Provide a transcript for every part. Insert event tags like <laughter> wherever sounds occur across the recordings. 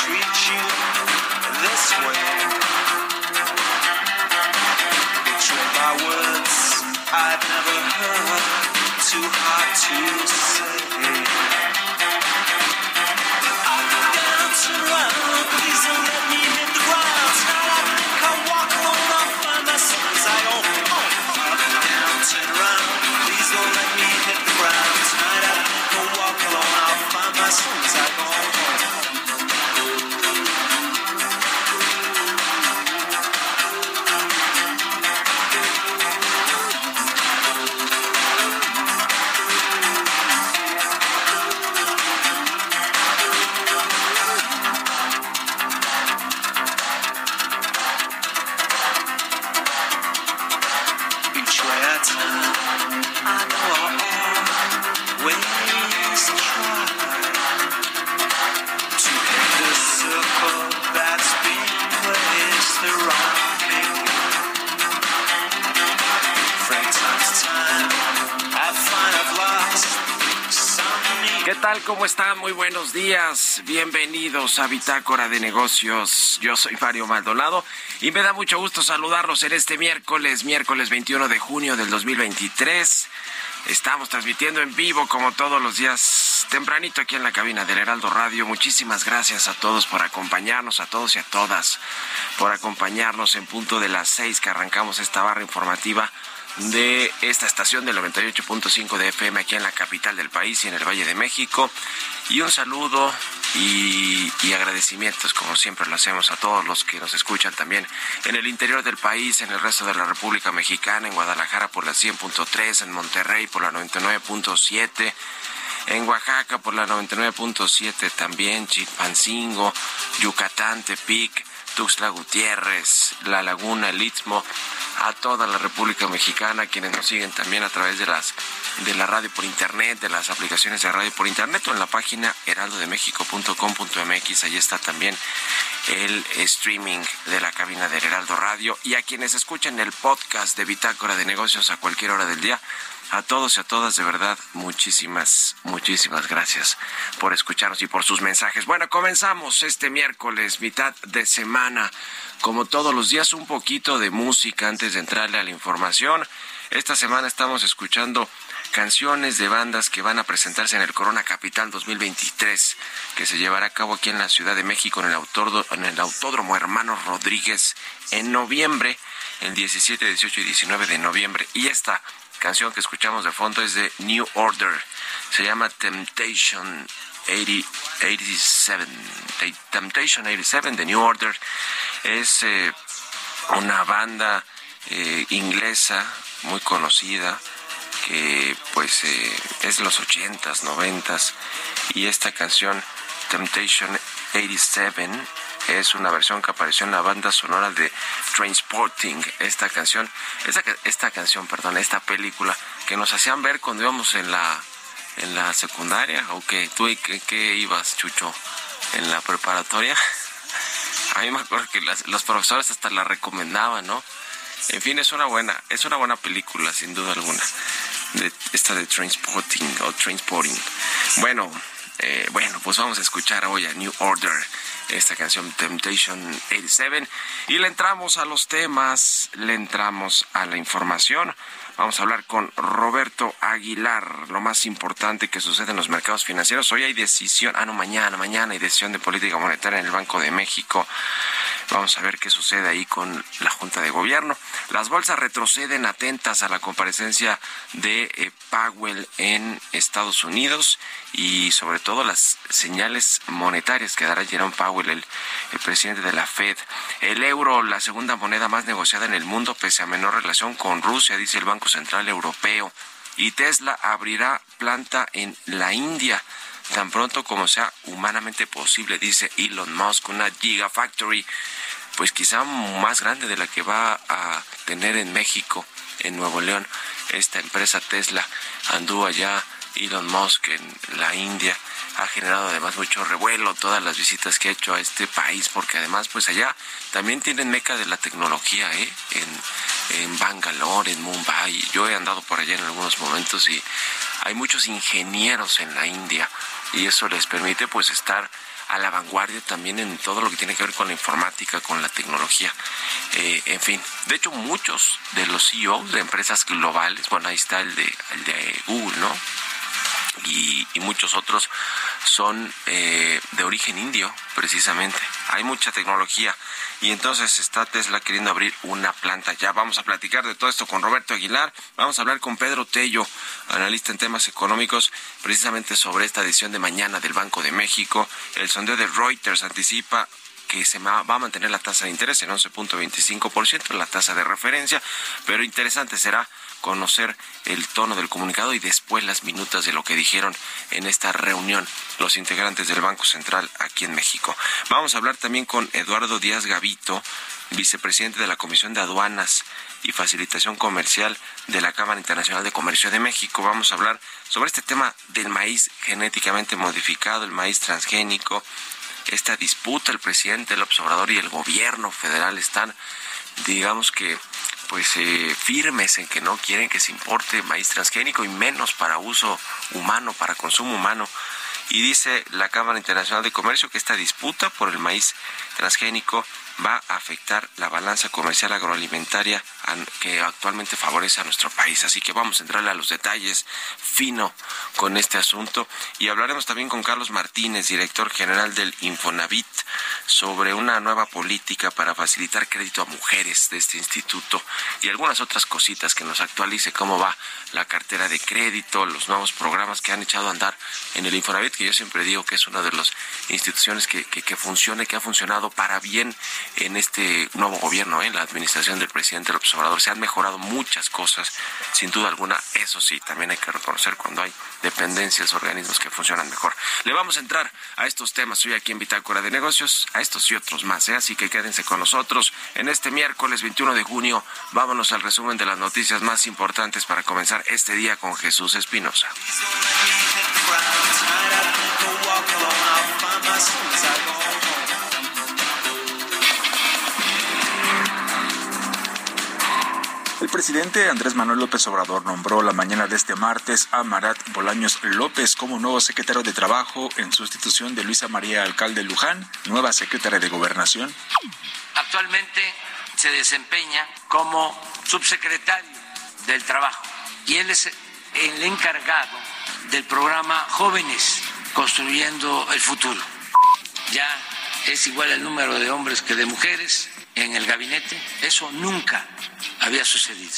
Treat you this way. Betrayed by words I've never heard. Too hard to say. Down to run, please don't ¿Cómo están? Muy buenos días. Bienvenidos a Bitácora de Negocios. Yo soy Mario Maldonado y me da mucho gusto saludarlos en este miércoles, miércoles 21 de junio del 2023. Estamos transmitiendo en vivo como todos los días tempranito aquí en la cabina del Heraldo Radio. Muchísimas gracias a todos por acompañarnos, a todos y a todas por acompañarnos en punto de las seis que arrancamos esta barra informativa de esta estación del 98.5 de FM aquí en la capital del país y en el Valle de México. Y un saludo y, agradecimientos, como siempre lo hacemos a todos los que nos escuchan también en el interior del país, en el resto de la República Mexicana, en Guadalajara por la 100.3, en Monterrey por la 99.7. En Oaxaca por la 99.7 también, Chilpancingo, Yucatán, Tepic, Tuxtla Gutiérrez, La Laguna, el Istmo, a toda la República Mexicana, quienes nos siguen también a través de las de la radio por internet, de las aplicaciones de radio por internet o en la página heraldodemexico.com.mx, ahí está también el streaming de la cabina del Heraldo Radio y a quienes escuchan el podcast de Bitácora de Negocios a cualquier hora del día. A todos y a todas, de verdad, muchísimas, muchísimas gracias por escucharnos y por sus mensajes. Bueno, comenzamos este miércoles, mitad de semana. Como todos los días, un poquito de música antes de entrarle a la información. Esta semana estamos escuchando canciones de bandas que van a presentarse en el Corona Capital 2023, que se llevará a cabo aquí en la Ciudad de México en el, autódromo, en el Autódromo Hermanos Rodríguez en noviembre, el 17, 18 y 19 de noviembre. Y esta canción que escuchamos de fondo es de New Order. Se llama Temptation 80 87. Temptation 87 de New Order. Es eh, una banda eh, inglesa muy conocida que pues eh, es los 80s, 90s y esta canción Temptation 87 es una versión que apareció en la banda sonora de Trainspotting, esta canción, esta, canción, perdón, esta película que nos hacían ver cuando íbamos en la en la secundaria o que tú qué, qué ibas, Chucho, en la preparatoria. <laughs> A mí me acuerdo que los profesores hasta la recomendaban, ¿no? En fin, es una buena, es una buena película, sin duda alguna. Esta de Trainspotting o Trainspotting. Bueno, eh, bueno, pues vamos a escuchar hoy a New Order, esta canción Temptation 87. Y le entramos a los temas, le entramos a la información. Vamos a hablar con Roberto Aguilar, lo más importante que sucede en los mercados financieros. Hoy hay decisión, ah, no, mañana, mañana hay decisión de política monetaria en el Banco de México. Vamos a ver qué sucede ahí con la Junta de Gobierno. Las bolsas retroceden atentas a la comparecencia de eh, Powell en Estados Unidos y sobre todo las señales monetarias que dará Jerome Powell, el, el presidente de la Fed. El euro, la segunda moneda más negociada en el mundo, pese a menor relación con Rusia, dice el Banco Central Europeo. Y Tesla abrirá planta en la India tan pronto como sea humanamente posible, dice Elon Musk, una Gigafactory, pues quizá más grande de la que va a tener en México, en Nuevo León. Esta empresa Tesla anduvo allá Elon Musk en la India ha generado además mucho revuelo todas las visitas que ha hecho a este país porque además pues allá también tienen meca de la tecnología ¿eh? en, en Bangalore, en Mumbai yo he andado por allá en algunos momentos y hay muchos ingenieros en la India y eso les permite pues estar a la vanguardia también en todo lo que tiene que ver con la informática, con la tecnología. Eh, en fin, de hecho muchos de los CEOs de empresas globales, bueno, ahí está el de, el Google, ¿no? Y, muchos otros son eh, de origen indio, precisamente. Hay mucha tecnología y entonces está Tesla queriendo abrir una planta. Ya vamos a platicar de todo esto con Roberto Aguilar. Vamos a hablar con Pedro Tello, analista en temas económicos, precisamente sobre esta edición de mañana del Banco de México. El sondeo de Reuters anticipa que se va a mantener la tasa de interés en 11.25%, la tasa de referencia, pero interesante será conocer el tono del comunicado y después las minutas de lo que dijeron en esta reunión los integrantes del Banco Central aquí en México. Vamos a hablar también con Eduardo Díaz Gavito, vicepresidente de la Comisión de Aduanas y Facilitación Comercial de la Cámara Internacional de Comercio de México. Vamos a hablar sobre este tema del maíz genéticamente modificado, el maíz transgénico, esta disputa, el presidente, el observador y el gobierno federal están, digamos que, pues eh, firmes en que no quieren que se importe maíz transgénico y menos para uso humano, para consumo humano. Y dice la Cámara Internacional de Comercio que esta disputa por el maíz transgénico va a afectar la balanza comercial agroalimentaria que actualmente favorece a nuestro país. Así que vamos a entrarle a los detalles fino con este asunto y hablaremos también con Carlos Martínez, director general del Infonavit, sobre una nueva política para facilitar crédito a mujeres de este instituto y algunas otras cositas que nos actualice cómo va la cartera de crédito, los nuevos programas que han echado a andar en el Infonavit, que yo siempre digo que es una de las instituciones que, que, funciona que ha funcionado para bien en este nuevo gobierno, en la administración del presidente López Obrador. Se han mejorado muchas cosas, sin duda alguna. Eso sí, también hay que reconocer cuando hay dependencias, organismos que funcionan mejor. Le vamos a entrar a estos temas hoy aquí en Bitácora de Negocios, a estos y otros más. ¿eh? Así que quédense con nosotros en este miércoles 21 de junio. Vámonos al resumen de las noticias más importantes para comenzar este día con Jesús Espinosa. El presidente Andrés Manuel López Obrador nombró la mañana de este martes a Marat Bolaños López como nuevo secretario de Trabajo en sustitución de Luisa María Alcalde Luján, nueva secretaria de Gobernación. Actualmente se desempeña como subsecretario del Trabajo y él es el encargado del programa Jóvenes Construyendo el Futuro. Ya es igual el número de hombres que de mujeres en el gabinete. Eso nunca había sucedido.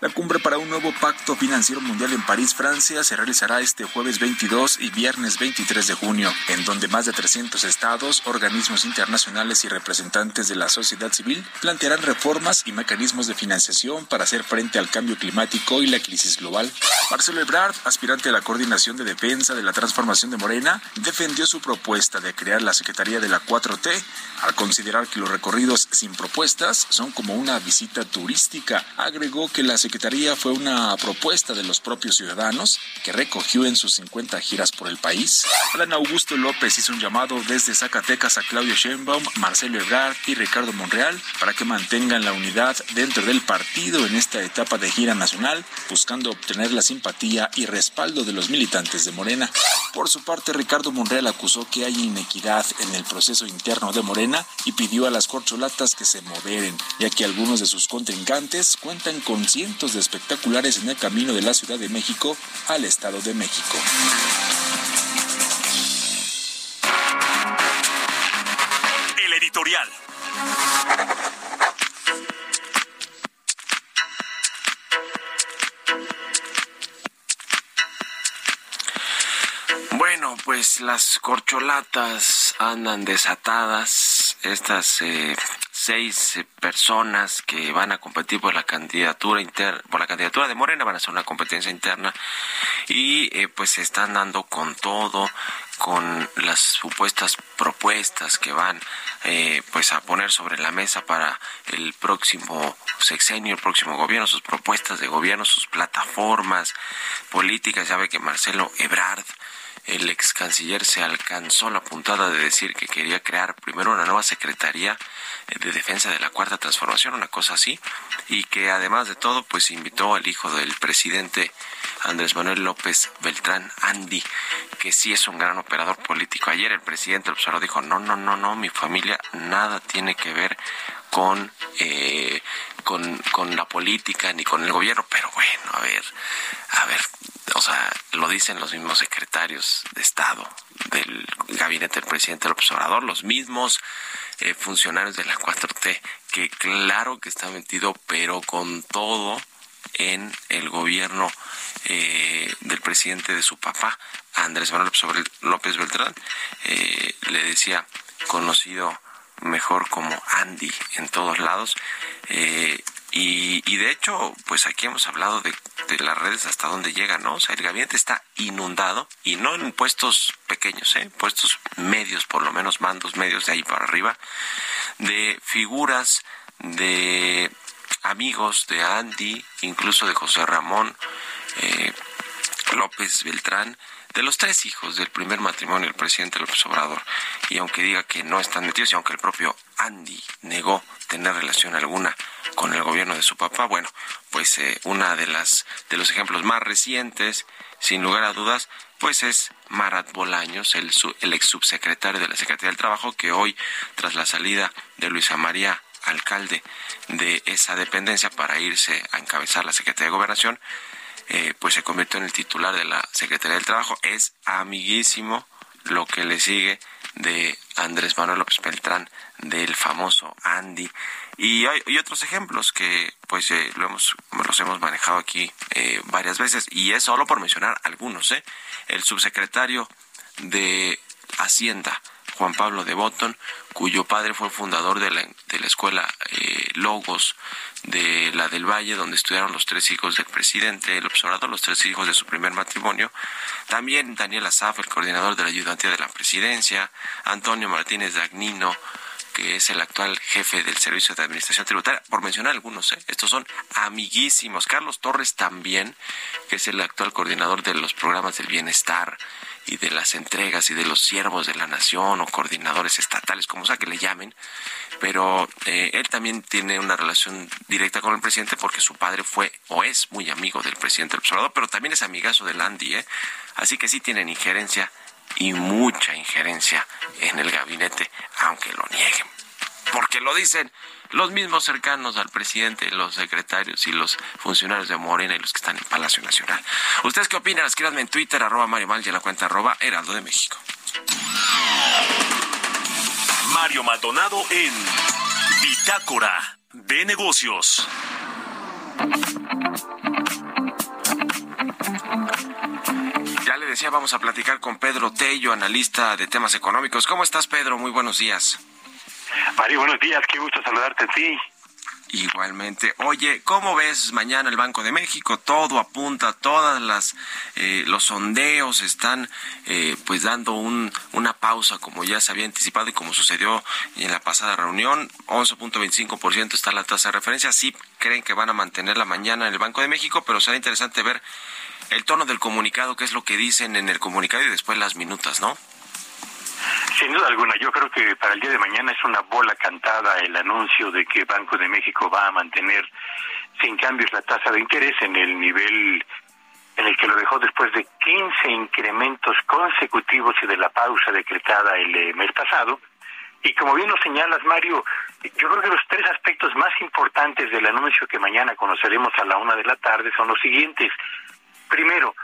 La cumbre para un nuevo pacto financiero mundial en París, Francia, se realizará este jueves 22 y viernes 23 de junio, en donde más de 300 estados, organismos internacionales y representantes de la sociedad civil plantearán reformas y mecanismos de financiación para hacer frente al cambio climático y la crisis global. Marcelo Ebrard, aspirante a la coordinación de defensa de la transformación de Morena, defendió su propuesta de crear la Secretaría de la 4T al considerar que los recorridos sin propuestas son como una visita turística. Agregó que la Secretaría fue una propuesta de los propios ciudadanos que recogió en sus 50 giras por el país. Alan Augusto López hizo un llamado desde Zacatecas a Claudio Sheinbaum, Marcelo Ebrard y Ricardo Monreal para que mantengan la unidad dentro del partido en esta etapa de gira nacional, buscando obtener las simpatía y respaldo de los militantes de Morena. Por su parte, Ricardo Monreal acusó que hay inequidad en el proceso interno de Morena y pidió a las corcholatas que se moderen, ya que algunos de sus contrincantes cuentan con cientos de espectaculares en el camino de la Ciudad de México al Estado de México. El editorial. Bueno, pues las corcholatas andan desatadas. Estas eh, seis eh, personas que van a competir por la candidatura interna, por la candidatura de Morena, van a hacer una competencia interna y eh, pues se están dando con todo, con las supuestas propuestas que van eh, pues a poner sobre la mesa para el próximo sexenio, el próximo gobierno, sus propuestas de gobierno, sus plataformas políticas. Ya ve que Marcelo Ebrard el ex canciller se alcanzó la puntada de decir que quería crear primero una nueva secretaría de defensa de la cuarta transformación, una cosa así, y que además de todo, pues invitó al hijo del presidente Andrés Manuel López Beltrán, Andy, que sí es un gran operador político. Ayer el presidente observó dijo, no, no, no, no, mi familia nada tiene que ver con, eh, con, con la política ni con el gobierno, pero bueno, a ver, a ver, o sea, lo dicen los mismos secretarios de Estado del gabinete del presidente López Obrador, los mismos eh, funcionarios de la 4T, que claro que está metido, pero con todo en el gobierno eh, del presidente de su papá, Andrés Manuel López Beltrán, eh, le decía conocido mejor como Andy en todos lados. Eh, y, de hecho, pues aquí hemos hablado de, de, las redes hasta dónde llegan, ¿no? O sea, el gabinete está inundado y no en puestos pequeños, ¿eh? Puestos medios, por lo menos mandos medios de ahí para arriba, de figuras de amigos de Andy, incluso de José Ramón eh, López Beltrán, de los tres hijos del primer matrimonio del presidente López Obrador. Y aunque diga que no están metidos y aunque el propio Andy negó tener relación alguna con el gobierno de su papá, bueno, pues eh, una de las de los ejemplos más recientes, sin lugar a dudas, pues es Marat Bolaños, el, el ex subsecretario de la Secretaría del Trabajo, que hoy, tras la salida de Luisa María alcalde de esa dependencia para irse a encabezar la Secretaría de Gobernación, eh, pues se convirtió en el titular de la Secretaría del Trabajo. Es amiguísimo lo que le sigue de Andrés Manuel López Beltrán, del famoso Andy. Y hay otros ejemplos que pues eh, lo hemos, los hemos manejado aquí eh, varias veces. Y es solo por mencionar algunos. El subsecretario de Hacienda, Juan Pablo de Botton, cuyo padre fue fundador de la, de la escuela eh, Logos de la del Valle, donde estudiaron los tres hijos del presidente, el observador, los tres hijos de su primer matrimonio. También Daniel Azaf, el coordinador de la ayudantía de la presidencia, Antonio Martínez Dagnino, que es el actual jefe del Servicio de Administración Tributaria, por mencionar algunos, ¿eh? estos son amiguísimos. Carlos Torres también, que es el actual coordinador de los programas del bienestar y de las entregas y de los siervos de la nación o coordinadores estatales, como sea que le llamen, pero eh, él también tiene una relación directa con el presidente porque su padre fue o es muy amigo del presidente del observador, pero también es amigazo del Andy, ¿eh? así que sí tienen injerencia y mucha injerencia en el gabinete, aunque lo nieguen, porque lo dicen los mismos cercanos al presidente, los secretarios y los funcionarios de Morena y los que están en Palacio Nacional. ¿Ustedes qué opinan? Escríbanme en Twitter, arroba Mario Mal y en la cuenta arroba Heraldo de México. Mario Maldonado en Bitácora de Negocios. Decía, vamos a platicar con Pedro Tello, analista de temas económicos. ¿Cómo estás, Pedro? Muy buenos días. Mario, buenos días, qué gusto saludarte a ti. Igualmente. Oye, ¿cómo ves mañana el Banco de México? Todo apunta, todas las eh, los sondeos están eh, pues dando un, una pausa como ya se había anticipado y como sucedió en la pasada reunión. 11.25% está la tasa de referencia. Sí creen que van a mantenerla mañana en el Banco de México, pero será interesante ver el tono del comunicado, qué es lo que dicen en el comunicado y después las minutas, ¿no? Sin duda alguna, yo creo que para el día de mañana es una bola cantada el anuncio de que Banco de México va a mantener sin cambios la tasa de interés en el nivel en el dejó después de 15 incrementos consecutivos y de la pausa decretada el eh, mes pasado. Y como bien lo señalas, Mario, yo creo que los tres aspectos más importantes del anuncio que mañana conoceremos a la una de la tarde son los siguientes. Primero,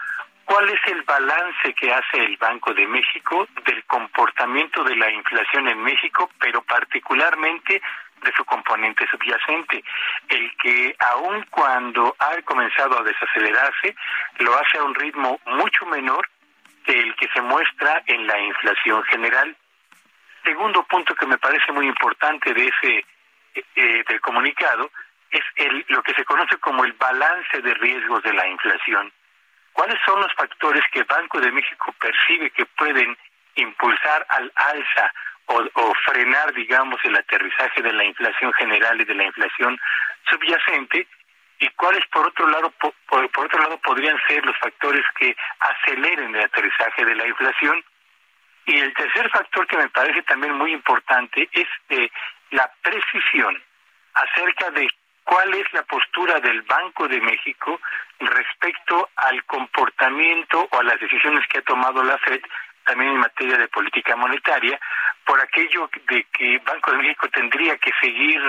¿cuál es el balance que hace el Banco de México del comportamiento de la inflación en México, pero particularmente de su componente subyacente, el que aun cuando ha comenzado a desacelerarse, lo hace a un ritmo mucho menor que el que se muestra en la inflación general. Segundo punto que me parece muy importante de ese eh, del comunicado es el lo que se conoce como el balance de riesgos de la inflación. ¿Cuáles son los factores que Banco de México percibe que pueden impulsar al alza o, o, frenar, digamos, el aterrizaje de la inflación general y de la inflación subyacente? ¿Y cuáles, por otro lado, por, por otro lado, podrían ser los factores que aceleren el aterrizaje de la inflación? Y el tercer factor que me parece también muy importante es eh, la precisión acerca de cuál es la postura del Banco de México respecto al comportamiento o a las decisiones que ha tomado la Fed también en materia de política monetaria, por aquello de que Banco de México tendría que seguir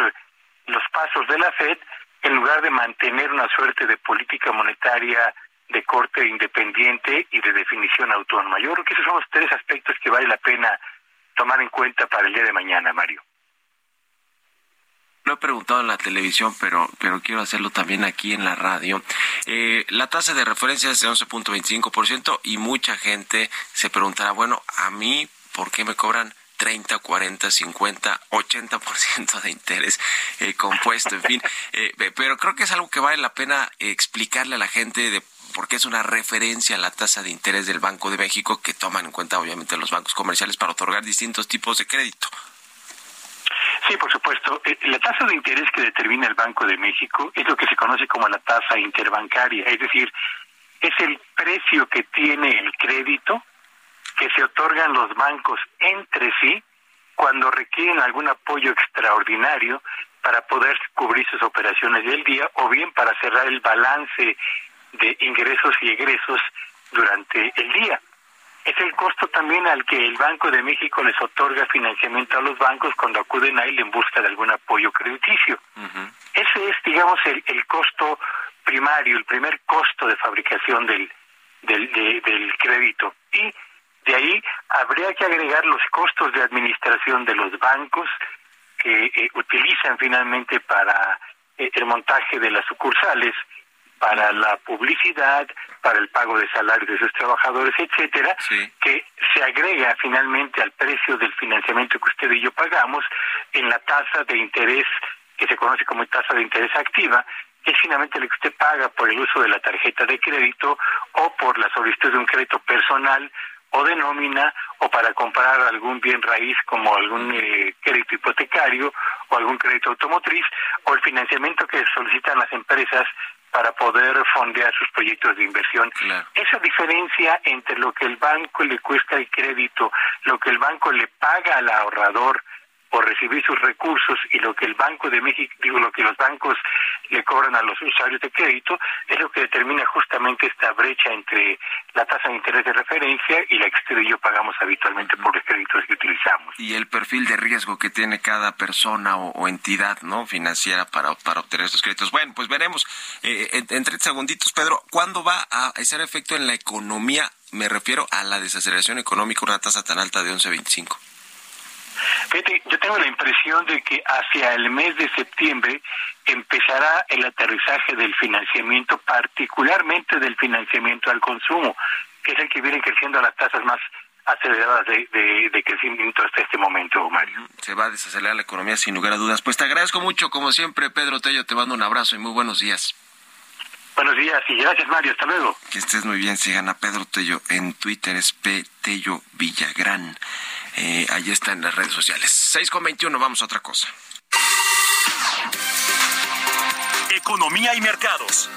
los pasos de la Fed en lugar de mantener una suerte de política monetaria de corte independiente y de definición autónoma. Yo creo que esos son los tres aspectos que vale la pena tomar en cuenta para el día de mañana, Mario. Lo he preguntado en la televisión, pero, pero quiero hacerlo también aquí en la radio. Eh, la tasa de referencia es de 11.25% y mucha gente se preguntará, bueno, a mí, ¿por qué me cobran 30, 40, 50, 80% de interés eh, compuesto, en fin. <laughs> Eh, pero creo que es algo que vale la pena explicarle a la gente de porque es una referencia a la tasa de interés del Banco de México que toman en cuenta obviamente los bancos comerciales para otorgar distintos tipos de crédito. Sí, por supuesto. La tasa de interés que determina el Banco de México es lo que se conoce como la tasa interbancaria, es decir, es el precio que tiene el crédito que se otorgan los bancos entre sí cuando requieren algún apoyo extraordinario para poder cubrir sus operaciones del día o bien para cerrar el balance de ingresos y egresos durante el día. Es el costo también al que el Banco de México les otorga financiamiento a los bancos cuando acuden a él en busca de algún apoyo crediticio. Ese es, digamos, el, el costo primario, el primer costo de fabricación del, del, de, del crédito. Y de ahí habría que agregar los costos de administración de los bancos que eh, utilizan finalmente para eh, el montaje de las sucursales para la publicidad, para el pago de salarios de sus trabajadores, etcétera, Sí. que se agrega finalmente al precio del financiamiento que usted y yo pagamos en la tasa de interés que se conoce como tasa de interés activa, que es finalmente lo que usted paga por el uso de la tarjeta de crédito o por la solicitud de un crédito personal o de nómina o para comprar algún bien raíz como algún eh, crédito hipotecario o algún crédito automotriz o el financiamiento que solicitan las empresas para poder fondear sus proyectos de inversión. Claro. Esa diferencia entre lo que el banco le cuesta el crédito, lo que el banco le paga al ahorrador por recibir sus recursos y lo que el Banco de México, digo, lo que los bancos le cobran a los usuarios de crédito, es lo que determina justamente esta brecha entre la tasa de interés de referencia y la que usted y yo pagamos habitualmente por los créditos que utilizamos. Y el perfil de riesgo que tiene cada persona o, o entidad no financiera para, para obtener estos créditos. Bueno, pues veremos. Eh, en, en 30 segunditos, Pedro, ¿cuándo va a hacer efecto en la economía? Me refiero a la desaceleración económica, una tasa tan alta de 11.25. Fíjate, yo tengo la impresión de que hacia el mes de septiembre empezará el aterrizaje del financiamiento, particularmente del financiamiento al consumo, que es el que viene creciendo a las tasas más aceleradas de, de, de crecimiento hasta este momento, Mario. Se va a desacelerar la economía sin lugar a dudas. Pues te agradezco mucho, como siempre, Pedro Tello, te mando un abrazo y muy buenos días. Buenos días y gracias, Mario. Hasta luego. Que estés muy bien. Sigan a Pedro Tello en Twitter, es P. Tello Villagrán. Eh, ahí está en las redes sociales. 6 con 21, vamos a otra cosa. Economía y mercados.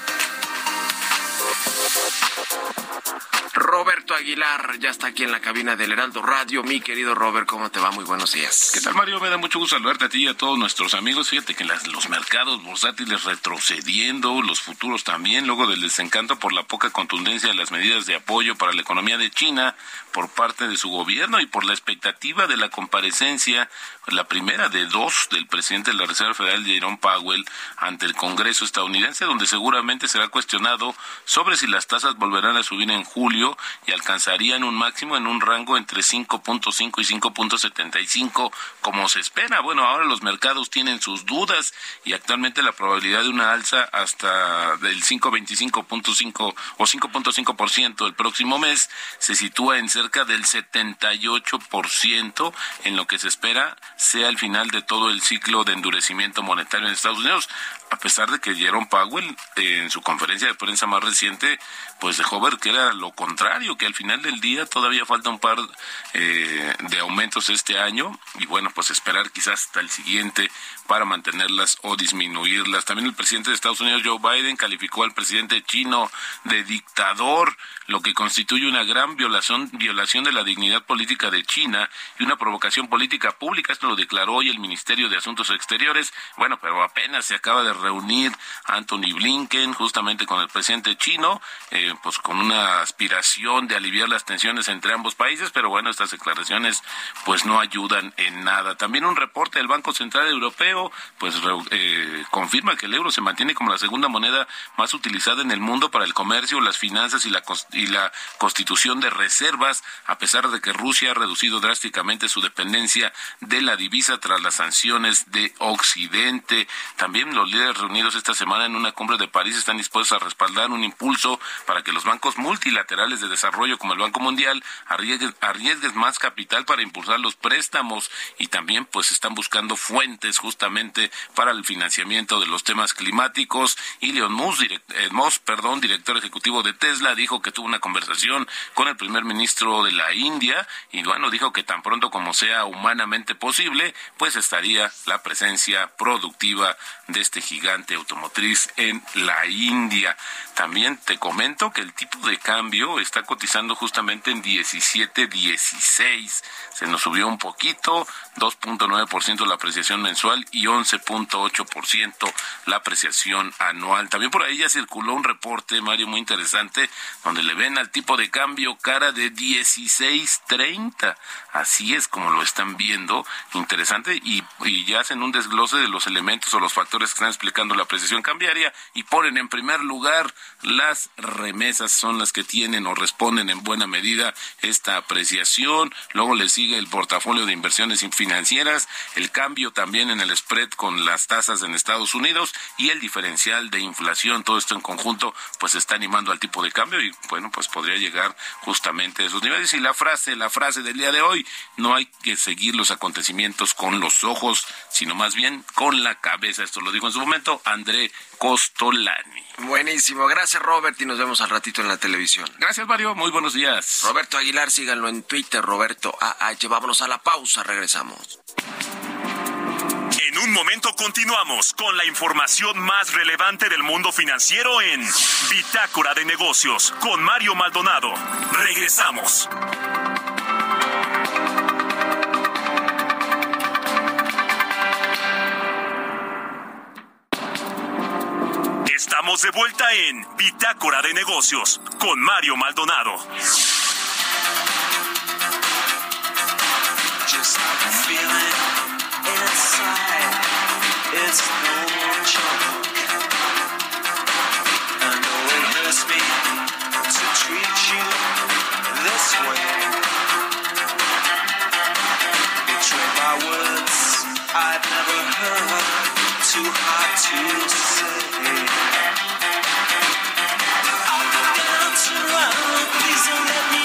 Roberto Aguilar ya está aquí en la cabina del Heraldo Radio. Mi querido Robert, ¿cómo te va? Muy buenos días. ¿Qué tal, Mario? Me da mucho gusto saludarte a ti y a todos nuestros amigos. Fíjate que los mercados bursátiles retrocediendo, los futuros también, luego del desencanto por la poca contundencia de las medidas de apoyo para la economía de China por parte de su gobierno y por la expectativa de la comparecencia, la primera de dos del presidente de la Reserva Federal, Jerome Powell, ante el Congreso estadounidense, donde seguramente será cuestionado sobre si las tasas volverán a subir en julio y alcanzarían un máximo en un rango entre 5.5 y 5.75 como se espera. Bueno, ahora los mercados tienen sus dudas y actualmente la probabilidad de una alza hasta del 5.25.5 o 5.5% el próximo mes se sitúa en cerca del 78% en lo que se espera sea el final de todo el ciclo de endurecimiento monetario en Estados Unidos a pesar de que Jerome Powell en su conferencia de prensa más reciente pues dejó ver que era lo contrario, que al final del día todavía falta un par eh, de aumentos este año y bueno, pues esperar quizás hasta el siguiente para mantenerlas o disminuirlas. También el presidente de Estados Unidos, Joe Biden, calificó al presidente chino de dictador, lo que constituye una gran violación, violación de la dignidad política de China y una provocación política pública. Lo declaró hoy el Ministerio de Asuntos Exteriores. Bueno, pero apenas se acaba de reunir Anthony Blinken justamente con el presidente chino, eh, pues con una aspiración de aliviar las tensiones entre ambos países, pero bueno, estas declaraciones pues no ayudan en nada. También un reporte del Banco Central Europeo pues eh, confirma que el euro se mantiene como la segunda moneda más utilizada en el mundo para el comercio, las finanzas y la, y la constitución de reservas, a pesar de que Rusia ha reducido drásticamente su dependencia de la divisa tras las sanciones de Occidente. También los líderes reunidos esta semana en una cumbre de París están dispuestos a respaldar un impulso para que los bancos multilaterales de desarrollo como el Banco Mundial arriesguen, arriesguen más capital para impulsar los préstamos y también pues están buscando fuentes justamente para el financiamiento de los temas climáticos y Leon Musk, direct, eh, perdón, director ejecutivo de Tesla, dijo que tuvo una conversación con el primer ministro de la India y bueno, dijo que tan pronto como sea humanamente posible, pues estaría la presencia productiva de este gigante automotriz en la India. También te comento que el tipo de cambio está cotizando justamente en 17.16. Se nos subió un poquito, 2.9% la apreciación mensual y 11.8% la apreciación anual. También por ahí ya circuló un reporte, Mario, muy interesante, donde le ven al tipo de cambio cara de 16.30. Así es como lo están viendo. Interesante. Y, y ya hacen un desglose de los elementos o los factores que están explicando la apreciación cambiaria y ponen en primer lugar las remesas son las que tienen o responden en buena medida esta apreciación. Luego le sigue el portafolio de inversiones financieras, el cambio también en el spread con las tasas en Estados Unidos y el diferencial de inflación. Todo esto en conjunto pues está animando al tipo de cambio y bueno, pues podría llegar justamente a esos niveles. Y la frase, la frase del día de hoy, no hay que seguir los acontecimientos con los ojos, sino más bien con la cabeza. Esto lo dijo en su momento André Costolani. Buenísimo, gracias Robert y nos vemos al ratito en la televisión. Gracias Mario, muy buenos días. Roberto Aguilar, síganlo en Twitter, Roberto AH. Vámonos a la pausa, regresamos. En un momento continuamos con la información más relevante del mundo financiero en Bitácora de Negocios con Mario Maldonado. Regresamos. Estamos de vuelta en Bitácora de Negocios con Mario Maldonado. Words I've never heard. Too hard to say. run, please don't let me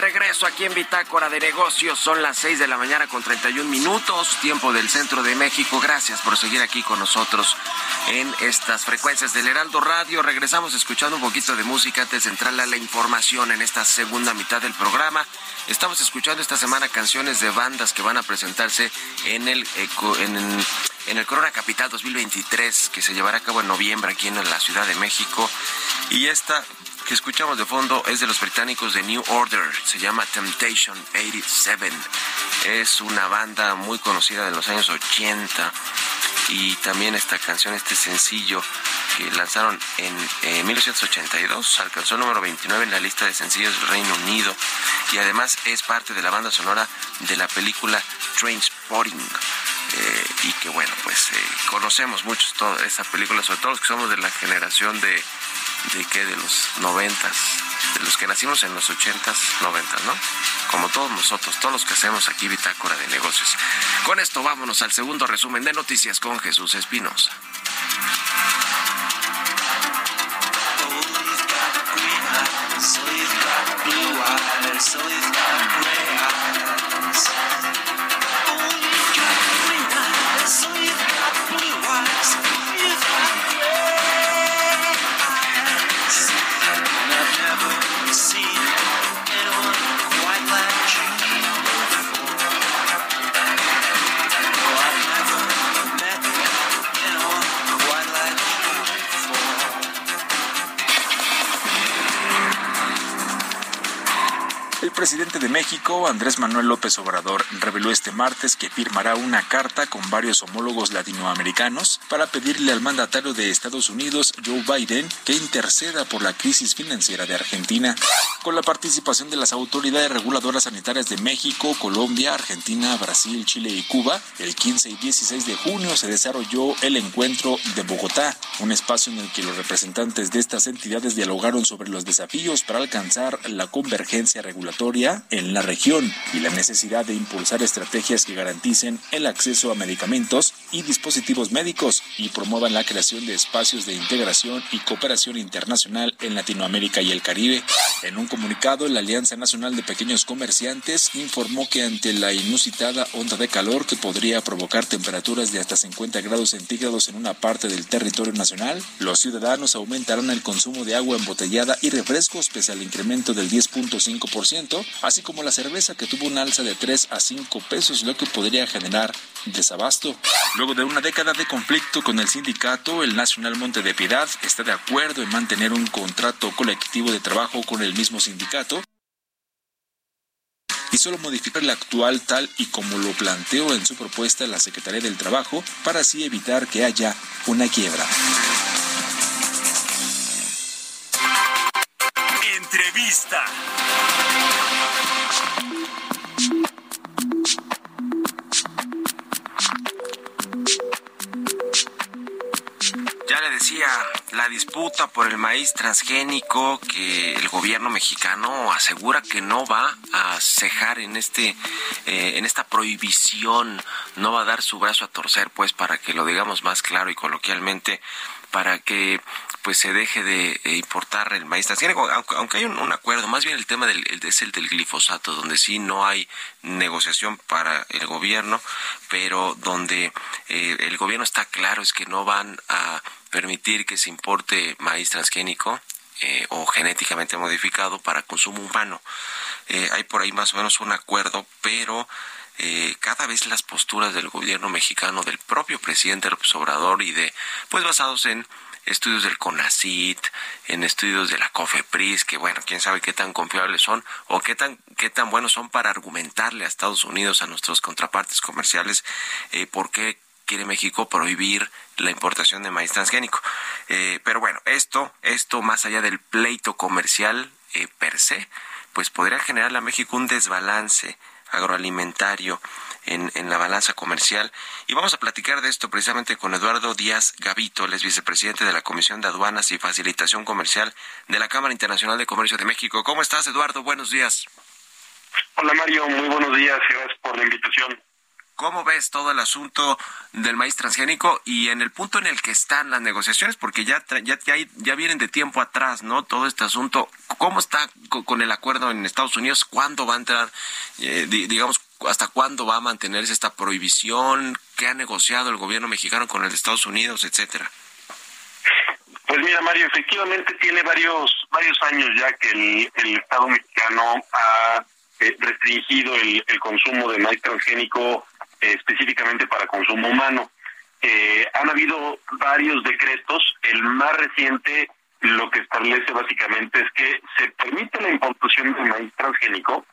Regreso aquí en Bitácora de Negocios. Son las 6 de la mañana con 31 minutos, tiempo del centro de México. Gracias por seguir aquí con nosotros en estas frecuencias del Heraldo Radio. Regresamos escuchando un poquito de música antes de entrar a la información en esta segunda mitad del programa. Estamos escuchando esta semana canciones de bandas que van a presentarse en el, en, en el Corona Capital 2023, que se llevará a cabo en noviembre aquí en la Ciudad de México. Y esta que escuchamos de fondo es de los británicos de New Order, se llama Temptation 87. Es una banda muy conocida de los años 80 y también esta canción, este sencillo que lanzaron en eh, 1982, alcanzó el número 29 en la lista de sencillos del Reino Unido y además es parte de la banda sonora de la película Trainspotting. eh, y que bueno, pues eh, conocemos mucho toda esa película, sobre todo los que somos de la generación de, de qué, de los noventas, de los que nacimos en los ochentas, noventas, ¿no? Como todos nosotros, todos los que hacemos aquí Bitácora de Negocios. Con esto vámonos al segundo resumen de noticias con Jesús Espinosa. Presidente de México, Andrés Manuel López Obrador, reveló este martes que firmará una carta con varios homólogos latinoamericanos para pedirle al mandatario de Estados Unidos, Joe Biden, que interceda por la crisis financiera de Argentina. Con la participación de las autoridades reguladoras sanitarias de México, Colombia, Argentina, Brasil, Chile y Cuba, el 15 y 16 de junio se desarrolló el encuentro de Bogotá, un espacio en el que los representantes de estas entidades dialogaron sobre los desafíos para alcanzar la convergencia regulatoria en la región y la necesidad de impulsar estrategias que garanticen el acceso a medicamentos y dispositivos médicos y promuevan la creación de espacios de integración y cooperación internacional en Latinoamérica y el Caribe. En un comunicado, la Alianza Nacional de Pequeños Comerciantes informó que ante la inusitada onda de calor que podría provocar temperaturas de hasta 50 grados centígrados en una parte del territorio nacional, los ciudadanos aumentarán el consumo de agua embotellada y refrescos pese al incremento del 10.5%, así como la cerveza que tuvo un alza de 3 a 5 pesos, lo que podría generar desabasto. Luego de una década de conflicto con el sindicato, el Nacional Monte de Piedad está de acuerdo en mantener un contrato colectivo de trabajo con el mismo sindicato y solo modificar el actual tal y como lo planteó en su propuesta la Secretaría del Trabajo para así evitar que haya una quiebra. Entrevista. La disputa por el maíz transgénico que el gobierno mexicano asegura que no va a cejar en este eh, en esta prohibición, no va a dar su brazo a torcer, pues para que lo digamos más claro y coloquialmente, para que pues se deje de importar el maíz transgénico, aunque, hay un, acuerdo, más bien el tema del, el- es el del glifosato, donde sí no hay negociación para el gobierno, pero donde eh, el gobierno está claro es que no van a permitir que se importe maíz transgénico eh, o genéticamente modificado para consumo humano. Eh, hay por ahí más o menos un acuerdo, pero eh, cada vez las posturas del gobierno mexicano, del propio presidente López Obrador y de, pues basados en estudios del CONACIT, en estudios de la COFEPRIS, que bueno, quién sabe qué tan confiables son o qué tan, qué tan buenos son para argumentarle a Estados Unidos, a nuestros contrapartes comerciales, eh, por qué quiere México prohibir la importación de maíz transgénico. Eh, pero bueno, esto, esto más allá del pleito comercial eh, per se, pues podría generarle a México un desbalance agroalimentario en, en la balanza comercial. Y vamos a platicar de esto precisamente con Eduardo Díaz Gavito, él es vicepresidente de la Comisión de Aduanas y Facilitación Comercial de la Cámara Internacional de Comercio de México. ¿Cómo estás, Eduardo? Buenos días. Hola Mario, muy buenos días, gracias por la invitación. ¿Cómo ves todo el asunto del maíz transgénico y en el punto en el que están las negociaciones? Porque ya, ya, ya, ya vienen de tiempo atrás, ¿no? Todo este asunto. ¿Cómo está co- con el acuerdo en Estados Unidos? ¿Cuándo va a entrar, eh, di- digamos, hasta cuándo va a mantenerse esta prohibición? ¿Qué ha negociado el gobierno mexicano con el de Estados Unidos, etcétera? Pues mira Mario, efectivamente tiene varios varios años ya que el, el Estado mexicano ha eh, restringido el, consumo de maíz transgénico específicamente para consumo humano. Eh, han habido varios decretos, el más reciente lo que establece básicamente es que se permite la importación de maíz transgénico,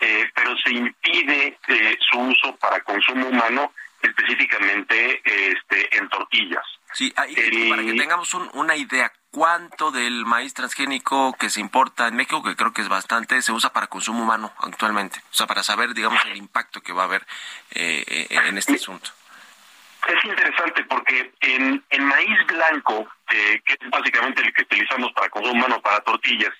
eh, pero se impide eh, su uso para consumo humano, específicamente este, en tortillas. Sí, ahí, El- para que tengamos un- una idea, ¿cuánto del maíz transgénico que se importa en México, que creo que es bastante, se usa para consumo humano actualmente? O sea, para saber, digamos, el impacto que va a haber eh, eh, en este asunto. Es interesante porque en, en maíz blanco, eh, que es básicamente el que utilizamos para consumo humano, para tortillas,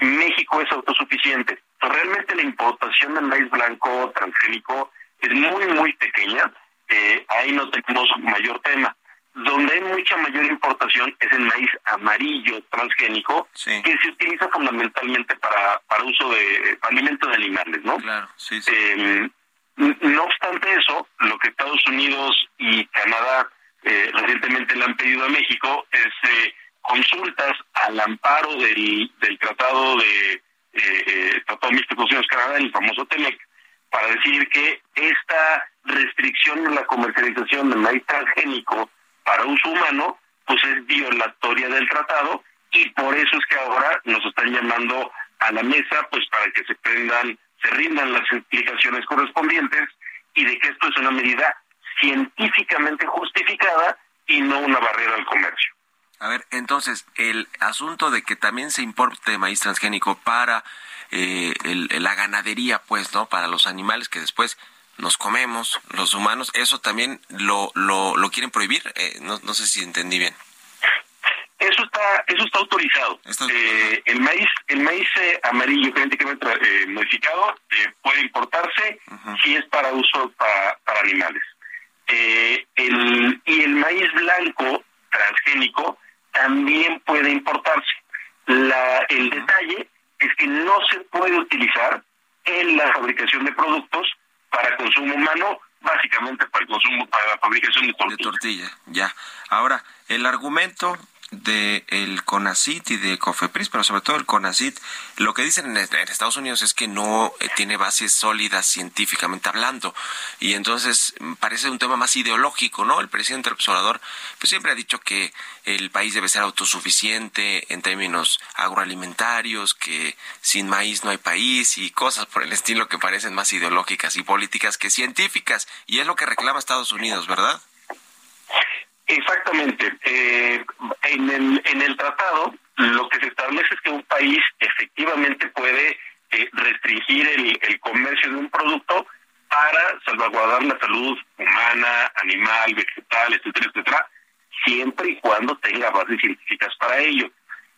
México es autosuficiente. Realmente la importación de maíz blanco transgénico es muy, muy pequeña. Eh, ahí no tenemos mayor tema. Donde hay mucha mayor importación es el maíz amarillo transgénico, Sí. que se utiliza fundamentalmente para, para uso de alimentos de animales, ¿no? Claro, sí, sí. Eh, n- no obstante eso, lo que Estados Unidos y Canadá eh, recientemente le han pedido a México es eh, consultas al amparo del, del Tratado de eh, eh, Tratado de Estados Unidos-Canadá, el famoso TEMEC, para decir que esta restricción en la comercialización de maíz transgénico para uso humano, pues es violatoria del tratado y por eso es que ahora nos están llamando a la mesa, pues para que se prendan, se rindan las explicaciones correspondientes y de que esto es una medida científicamente justificada y no una barrera al comercio. A ver, entonces, el asunto de que también se importe maíz transgénico para eh, el- la ganadería, pues, ¿no? Para los animales que después nos comemos, los humanos, eso también lo, lo, lo quieren prohibir. Eh, no, no sé si entendí bien. Eso está, eso está autorizado. Está Eh, el maíz, el maíz eh, amarillo genéticamente eh, modificado eh, puede importarse si es para uso para, para animales. Eh, el, y el maíz blanco transgénico también puede importarse. La, el detalle es que no se puede utilizar en la fabricación de productos para consumo humano, básicamente para el consumo, para la fabricación de De tortillas. tortilla, ya. Ahora, el argumento de el CONACIT y de COFEPRIS, pero sobre todo el CONACIT, lo que dicen en, en Estados Unidos es que no eh, tiene bases sólidas científicamente hablando. Y entonces mm, parece un tema más ideológico, ¿no? El presidente López Obrador pues siempre ha dicho que el país debe ser autosuficiente en términos agroalimentarios, que sin maíz no hay país y cosas por el estilo que parecen más ideológicas y políticas que científicas. Y es lo que reclama Estados Unidos, ¿verdad? Exactamente. Eh, en, el, en el tratado lo que se establece es que un país efectivamente puede eh, restringir el, comercio de un producto para salvaguardar la salud humana, animal, vegetal, etcétera, etcétera, siempre y cuando tenga bases científicas para ello.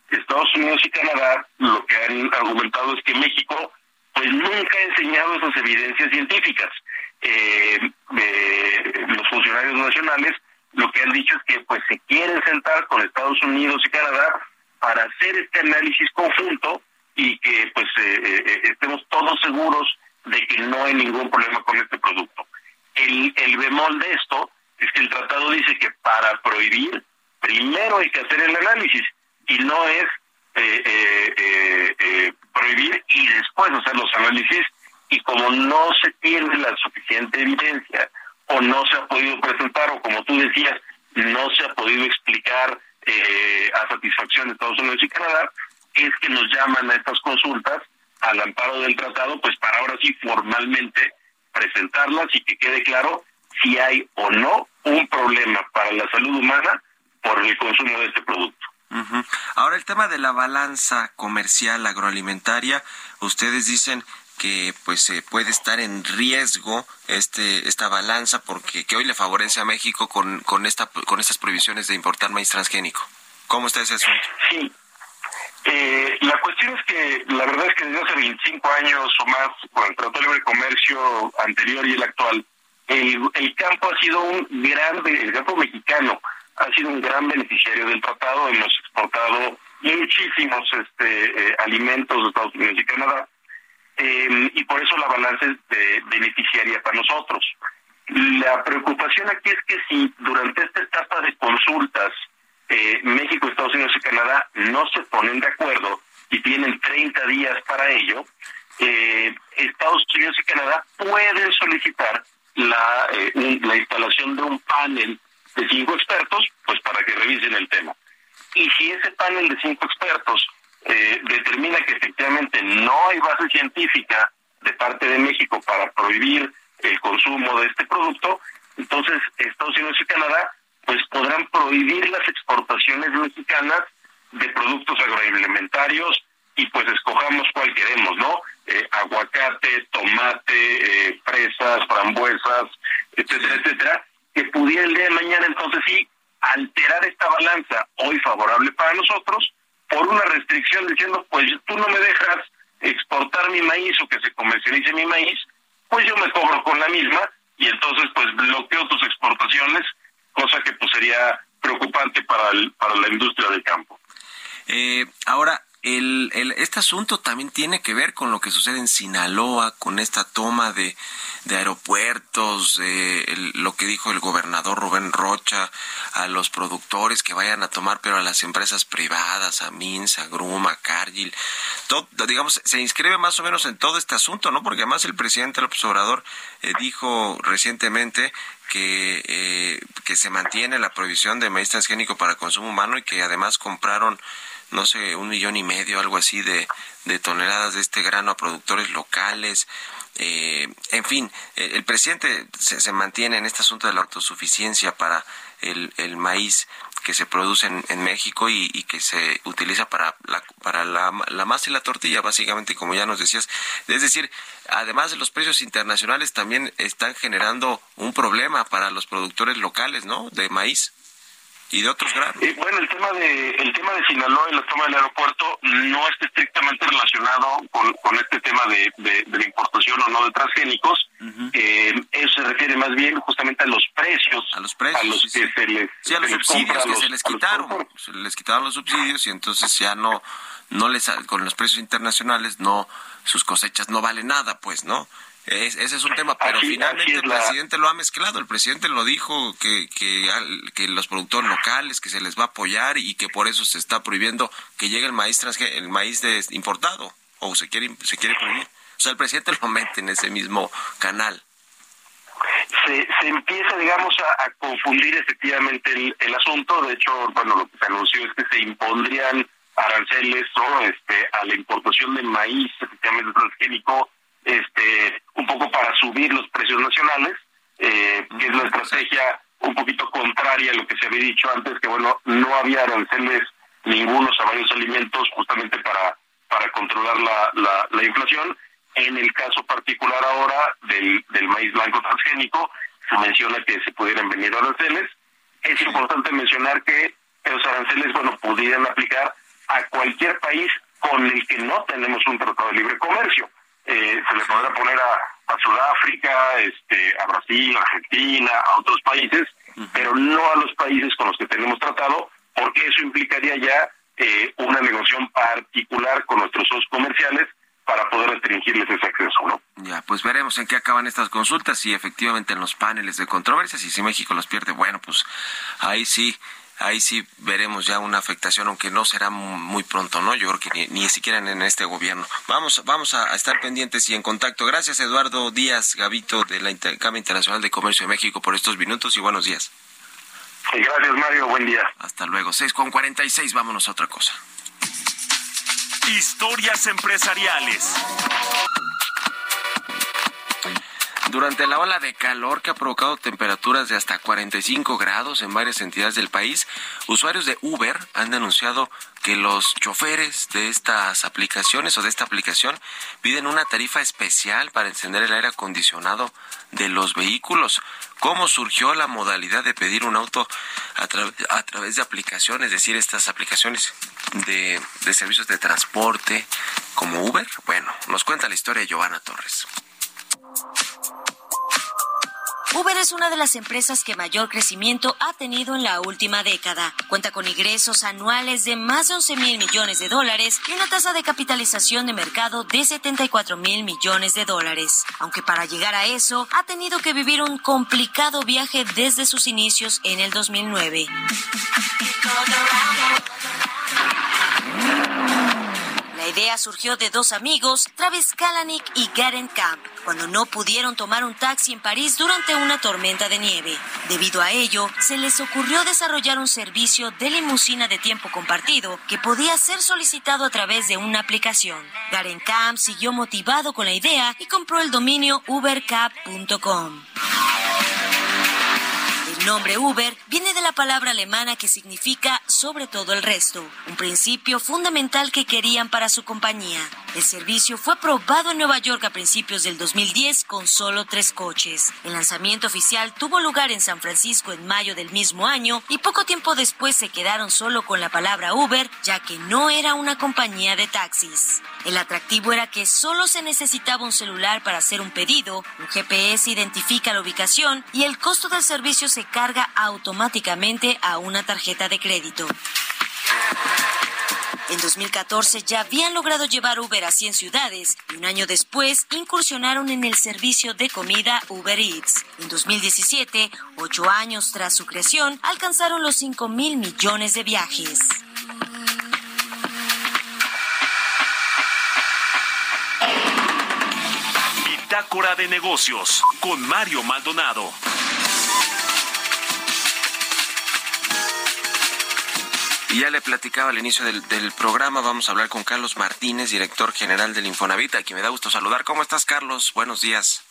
Estados Unidos y Canadá lo que han argumentado es que México pues nunca ha enseñado esas evidencias científicas. Eh, eh, los funcionarios nacionales lo que han dicho es que pues se quieren sentar con Estados Unidos y Canadá para hacer este análisis conjunto y que pues eh, eh, estemos todos seguros de que no hay ningún problema con este producto. El, el bemol de esto es que el tratado dice que para prohibir primero hay que hacer el análisis y no es eh, eh, eh, eh, prohibir y después hacer los análisis y como no se tiene la suficiente evidencia o no se ha podido presentar o como tú decías no se ha podido explicar eh, a satisfacción de Estados Unidos y Canadá es que nos llaman a estas consultas al amparo del tratado pues para ahora sí formalmente presentarlas y que quede claro si hay o no un problema para la salud humana por el consumo de este producto. Ahora el tema de la balanza comercial agroalimentaria, ustedes dicen que pues eh, puede estar en riesgo este esta balanza porque que hoy le favorece a México con con esta con estas prohibiciones de importar maíz transgénico. ¿Cómo está ese asunto? Sí. Eh, la cuestión es que la verdad es que desde hace 25 años o más, con el Tratado de Libre Comercio anterior y el actual, el, el campo ha sido un gran, el campo mexicano ha sido un gran beneficiario del tratado. Hemos exportado muchísimos este, eh, alimentos de Estados Unidos y Canadá. Eh, y por eso la balanza es de, beneficiaria para nosotros. La preocupación aquí es que si durante esta etapa de consultas eh, México, Estados Unidos y Canadá no se ponen de acuerdo y tienen 30 días para ello, eh, Estados Unidos y Canadá pueden solicitar la, eh, la instalación de un panel de cinco expertos, pues para que revisen el tema. Y si ese panel de cinco expertos eh, determina que efectivamente no hay base científica de parte de México para prohibir el consumo de este producto, entonces Estados Unidos y Canadá pues podrán prohibir las exportaciones mexicanas de productos agroalimentarios y pues escojamos cuál queremos, ¿no? Eh, aguacate, tomate, eh, fresas, frambuesas, etcétera, etcétera, que pudiera el día de mañana entonces sí alterar esta balanza hoy favorable para nosotros por una restricción diciendo pues tú no me dejas exportar mi maíz o que se comercialice mi maíz, pues yo me cobro con la misma y entonces pues bloqueo tus exportaciones, cosa que pues sería preocupante para el, para la industria del campo. Eh, ahora, el, el, este asunto también tiene que ver con lo que sucede en Sinaloa, con esta toma de, de aeropuertos, eh, lo que dijo el gobernador Rubén Rocha, a los productores que vayan a tomar, pero a las empresas privadas, a Mins, a Grum, a Cargill, todo, digamos, se inscribe más o menos en todo este asunto, ¿no? Porque además el presidente López Obrador eh, dijo recientemente que, eh, que se mantiene la prohibición de maíz transgénico para consumo humano y que además compraron no sé, un millón y medio, algo así de, de toneladas de este grano a productores locales. Eh, en fin, el, el presidente se, se mantiene en este asunto de la autosuficiencia para el, maíz que se produce en, en México y, y que se utiliza para la, para la masa y la tortilla, básicamente, como ya nos decías. Es decir, además de los precios internacionales, también están generando un problema para los productores locales, ¿no? De maíz y de otros granos. Eh, bueno, el tema de el tema de Sinaloa y la toma del aeropuerto no está estrictamente relacionado con, con este tema de, de, de la importación o no de transgénicos. Eh, eso se refiere más bien justamente a los precios, a los precios, a los sí, que sí. se les, Sí, a los subsidios compra que los- se les quitaron, se les quitaron los subsidios y entonces ya no, no les, con los precios internacionales no, sus cosechas no valen nada, pues, ¿no? Es- ese es un tema, pero Así- finalmente así el la- presidente lo ha mezclado, el presidente lo dijo que, que, que los productores locales, que se les va a apoyar y que por eso se está prohibiendo que llegue el maíz el maíz de, importado, o se quiere, se quiere prohibir. O sea, el presidente <laughs> lo mete en ese mismo canal. se, se empieza, digamos, a, a confundir efectivamente el, el asunto. De hecho, bueno, lo que se anunció es que se impondrían aranceles o este a la importación de maíz, efectivamente transgénico, este, un poco para subir los precios nacionales, eh, que es la estrategia un poquito contraria a lo que se había dicho antes, que bueno, no había aranceles ningunos a varios alimentos justamente para, para controlar la, la, la inflación. En el caso particular ahora del, del maíz blanco transgénico, se menciona que se pudieran venir aranceles. Es importante mencionar que los aranceles, bueno, pudieran aplicar a cualquier país con el que no tenemos un tratado de libre comercio. Eh, se le podrá poner a, a Sudáfrica, este, a Brasil, a Argentina, a otros países, pero no a los países con los que tenemos tratado, porque eso implicaría ya eh, una negociación particular con nuestros socios comerciales para poder restringirles ese acceso, ¿no? Ya, pues veremos en qué acaban estas consultas, si efectivamente en los paneles de controversias y si México los pierde, bueno, pues ahí sí ahí sí veremos ya una afectación, aunque no será muy pronto, ¿no? Yo creo que ni, siquiera en, este gobierno. Vamos, vamos a, estar pendientes y en contacto. Gracias, Eduardo Díaz Gavito, de la Cámara Internacional de Comercio de México, por estos minutos y buenos días. gracias, Mario. Buen día. Hasta luego. 6 con 46, vámonos a otra cosa. Historias empresariales. Durante la ola de calor que ha provocado temperaturas de hasta 45 grados en varias entidades del país, usuarios de Uber han denunciado que los choferes de estas aplicaciones o de esta aplicación piden una tarifa especial para encender el aire acondicionado de los vehículos. ¿Cómo surgió la modalidad de pedir un auto a, través de aplicaciones, es decir, estas aplicaciones de, de servicios de transporte como Uber? Bueno, nos cuenta la historia de Giovanna Torres. Uber es una de las empresas que mayor crecimiento ha tenido en la última década. Cuenta con ingresos anuales de más de 11 mil millones de dólares y una tasa de capitalización de mercado de 74 mil millones de dólares. Aunque para llegar a eso ha tenido que vivir un complicado viaje desde sus inicios en el 2009. Idea surgió de dos amigos, Travis Kalanick y Garen Camp, cuando no pudieron tomar un taxi en París durante una tormenta de nieve. Debido a ello, se les ocurrió desarrollar un servicio de limusina de tiempo compartido que podía ser solicitado a través de una aplicación. Garen Camp siguió motivado con la idea y compró el dominio ubercap.com. Nombre Uber viene de la palabra alemana que significa sobre todo el resto, un principio fundamental que querían para su compañía. El servicio fue probado en Nueva York a principios del 2010 con solo tres coches. El lanzamiento oficial tuvo lugar en San Francisco en mayo del mismo año y poco tiempo después se quedaron solo con la palabra Uber ya que no era una compañía de taxis. El atractivo era que solo se necesitaba un celular para hacer un pedido, un GPS identifica la ubicación y el costo del servicio se carga automáticamente a una tarjeta de crédito. En 2014 ya habían logrado llevar Uber a 100 ciudades y un año después incursionaron en el servicio de comida Uber Eats. En 2017, ocho años tras su creación, alcanzaron los 5 mil millones de viajes. Bitácora de negocios con Mario Maldonado. Y ya le platicaba al inicio del, programa, vamos a hablar con Carlos Martínez, director general del Infonavit, a quien me da gusto saludar. ¿Cómo estás, Carlos? Buenos días.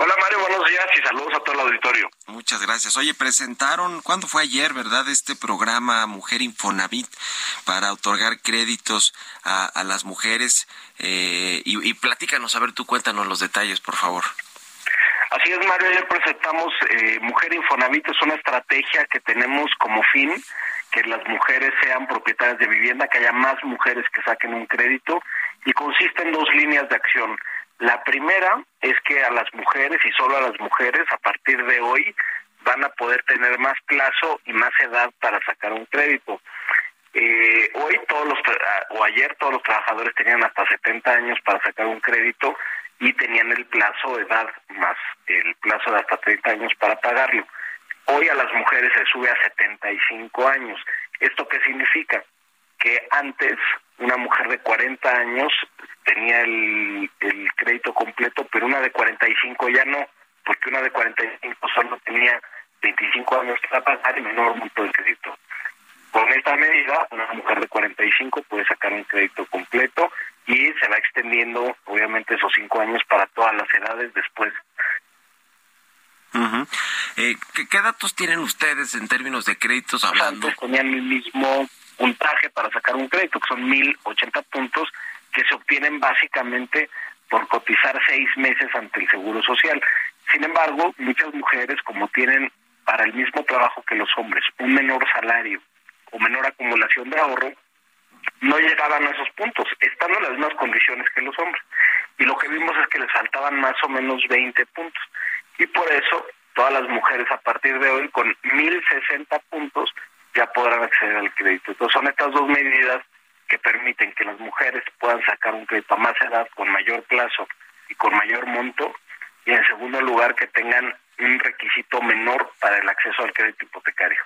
Hola Mario, buenos días y saludos a todo el auditorio. Muchas gracias. Oye, presentaron, ¿cuándo fue ayer, verdad, este programa Mujer Infonavit para otorgar créditos a, las mujeres? Eh, y, y platícanos, a ver, tú cuéntanos los detalles, por favor. Así es, Mario, ayer presentamos eh, Mujer Infonavit, es una estrategia que tenemos como fin que las mujeres sean propietarias de vivienda, que haya más mujeres que saquen un crédito y consiste en dos líneas de acción. La primera es que a las mujeres y solo a las mujeres a partir de hoy van a poder tener más plazo y más edad para sacar un crédito. Eh, hoy todos los o ayer todos los trabajadores tenían hasta 70 años para sacar un crédito y tenían el plazo de edad más el plazo de hasta 30 años para pagarlo. Hoy a las mujeres se sube a 75 años. ¿Esto qué significa? Que antes una mujer de 40 años tenía el, el crédito completo, pero una de 45 ya no, porque una de 45 solo tenía 25 años para pagar y menor monto de crédito. Con esta medida, una mujer de 45 puede sacar un crédito completo y se va extendiendo, obviamente, esos cinco años para todas las edades después eh, ¿qué, datos tienen ustedes en términos de créditos hablando? Antes tenían el mismo puntaje para sacar un crédito, que son 1080 puntos, que se obtienen básicamente por cotizar seis meses ante el Seguro Social. Sin embargo, muchas mujeres, como tienen para el mismo trabajo que los hombres un menor salario o menor acumulación de ahorro, no llegaban a esos puntos, estando en las mismas condiciones que los hombres. Y lo que vimos es que les faltaban más o menos 20 puntos y por eso todas las mujeres a partir de hoy con 1060 puntos ya podrán acceder al crédito. Entonces son estas dos medidas que permiten que las mujeres puedan sacar un crédito a más edad, con mayor plazo y con mayor monto, y en segundo lugar que tengan un requisito menor para el acceso al crédito hipotecario.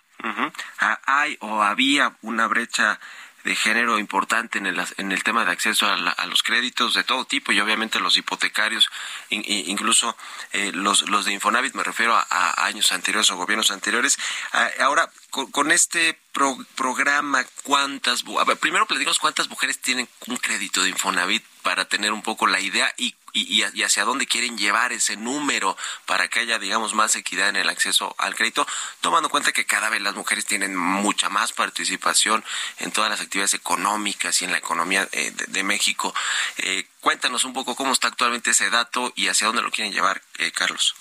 Ah, Hay o había una brecha de género importante en el, en el tema de acceso a, la- los créditos de todo tipo y obviamente los hipotecarios, in- in- incluso eh, los, los de Infonavit, me refiero a, años anteriores o gobiernos anteriores. Ah, ahora, con este pro- programa, ¿cuántas, a ver, primero platicamos cuántas mujeres tienen un crédito de Infonavit para tener un poco la idea y, y, hacia dónde quieren llevar ese número para que haya, digamos, más equidad en el acceso al crédito, tomando en cuenta que cada vez las mujeres tienen mucha más participación en todas las actividades económicas y en la economía eh, de, de México. Eh, cuéntanos un poco cómo está actualmente ese dato y hacia dónde lo quieren llevar, eh, Carlos.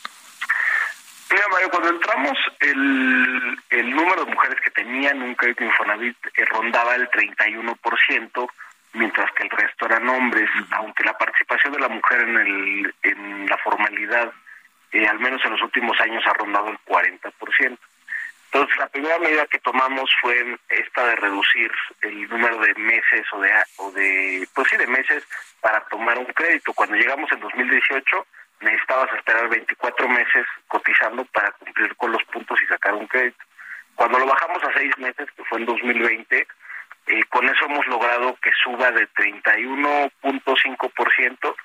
Mira, Mario, cuando entramos, el, el número de mujeres que tenían un crédito Infonavit eh, rondaba el 31%, mientras que el resto eran hombres, aunque la participación de la mujer en, el, en la formalidad, eh, al menos en los últimos años, ha rondado el 40%. Entonces, la primera medida que tomamos fue esta de reducir el número de meses o de, o de pues sí, de meses para tomar un crédito. Cuando llegamos en 2018, necesitabas esperar 24 meses cotizando para cumplir con los puntos y sacar un crédito. Cuando lo bajamos a seis meses, que fue en 2020, eh, con eso hemos logrado que suba de 31.5%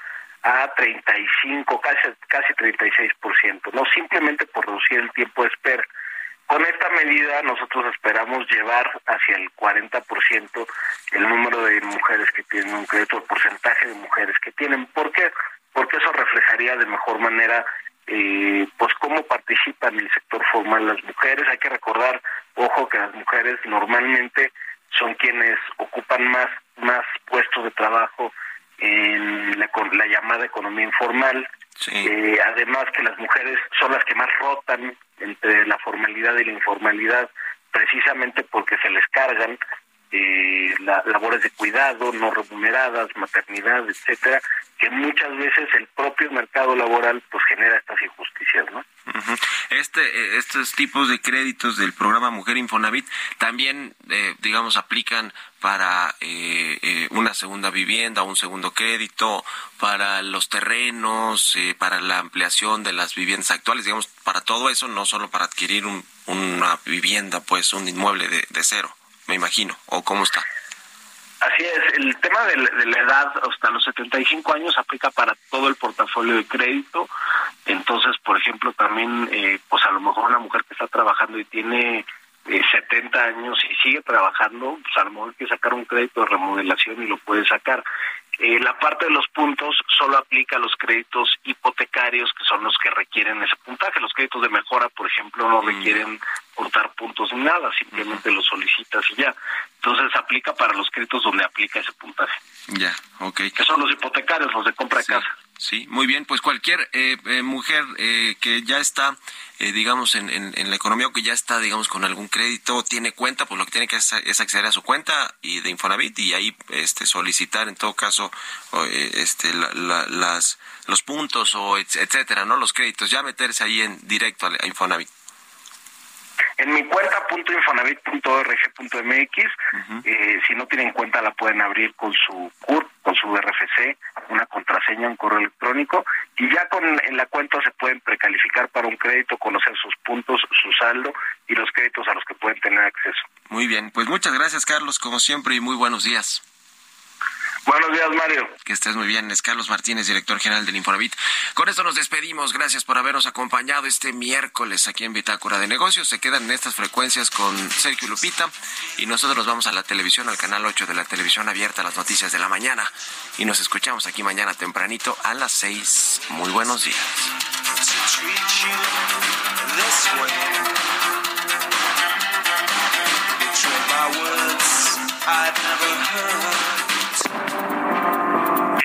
a 35, casi, casi 36%, no simplemente por reducir el tiempo de espera. Con esta medida nosotros esperamos llevar hacia el 40% el número de mujeres que tienen un crédito, el porcentaje de mujeres que tienen. ¿Por qué? Eso reflejaría de mejor manera eh, pues cómo participan en el sector formal las mujeres. Hay que recordar, ojo, que las mujeres normalmente son quienes ocupan más, más puestos de trabajo en la, con- la llamada economía informal. Eh, además que las mujeres son las que más rotan entre la formalidad y la informalidad, precisamente porque se les cargan eh, la- labores de cuidado no remuneradas, maternidad, etcétera, que muchas veces el propio mercado laboral pues genera estas injusticias, ¿no? Este, eh, estos tipos de créditos del programa Mujer Infonavit también, eh, digamos, aplican para eh, eh, una segunda vivienda, un segundo crédito, para los terrenos, eh, para la ampliación de las viviendas actuales, digamos, para todo eso, no solo para adquirir un- una vivienda, pues un inmueble de cero, me imagino, o cómo está. Así es, el tema de, la- edad hasta los 75 años aplica para todo el portafolio de crédito. Entonces, por ejemplo, también, eh, pues a lo mejor una mujer que está trabajando y tiene eh, 70 años y sigue trabajando, pues a lo mejor hay que sacar un crédito de remodelación y lo puede sacar. Eh, la parte de los puntos solo aplica a los créditos hipotecarios, que son los que requieren ese puntaje. Los créditos de mejora, por ejemplo, no requieren contar puntos ni nada, simplemente los solicitas y ya. Entonces aplica para los créditos donde aplica ese puntaje, Ya, ok. que son los hipotecarios, los de compra de casa. Sí, muy bien. Pues cualquier eh, eh, mujer eh, que ya está, eh, digamos, en, en, en la economía o que ya está, digamos, con algún crédito, tiene cuenta, pues lo que tiene que hacer es acceder a su cuenta y de Infonavit y ahí este, solicitar, en todo caso, eh, este, la- la- las, los puntos o et- etcétera, ¿no? Los créditos, ya meterse ahí en directo a Infonavit. En mi cuenta .infonavit.org.mx, eh, si no tienen cuenta la pueden abrir con su CURP, con su RFC, una contraseña, un correo electrónico, y ya con en la cuenta se pueden precalificar para un crédito, conocer sus puntos, su saldo y los créditos a los que pueden tener acceso. Muy bien, pues muchas gracias, Carlos, como siempre, y muy buenos días. Buenos días, Mario. Que estés muy bien. Es Carlos Martínez, director general del Infonavit. Con esto nos despedimos. Gracias por habernos acompañado este miércoles aquí en Bitácora de Negocios. Se quedan en estas frecuencias con Sergio Lupita. Y nosotros nos vamos a la televisión, al canal 8 de la televisión abierta, las noticias de la mañana. Y nos escuchamos aquí mañana tempranito a las 6. Muy buenos días.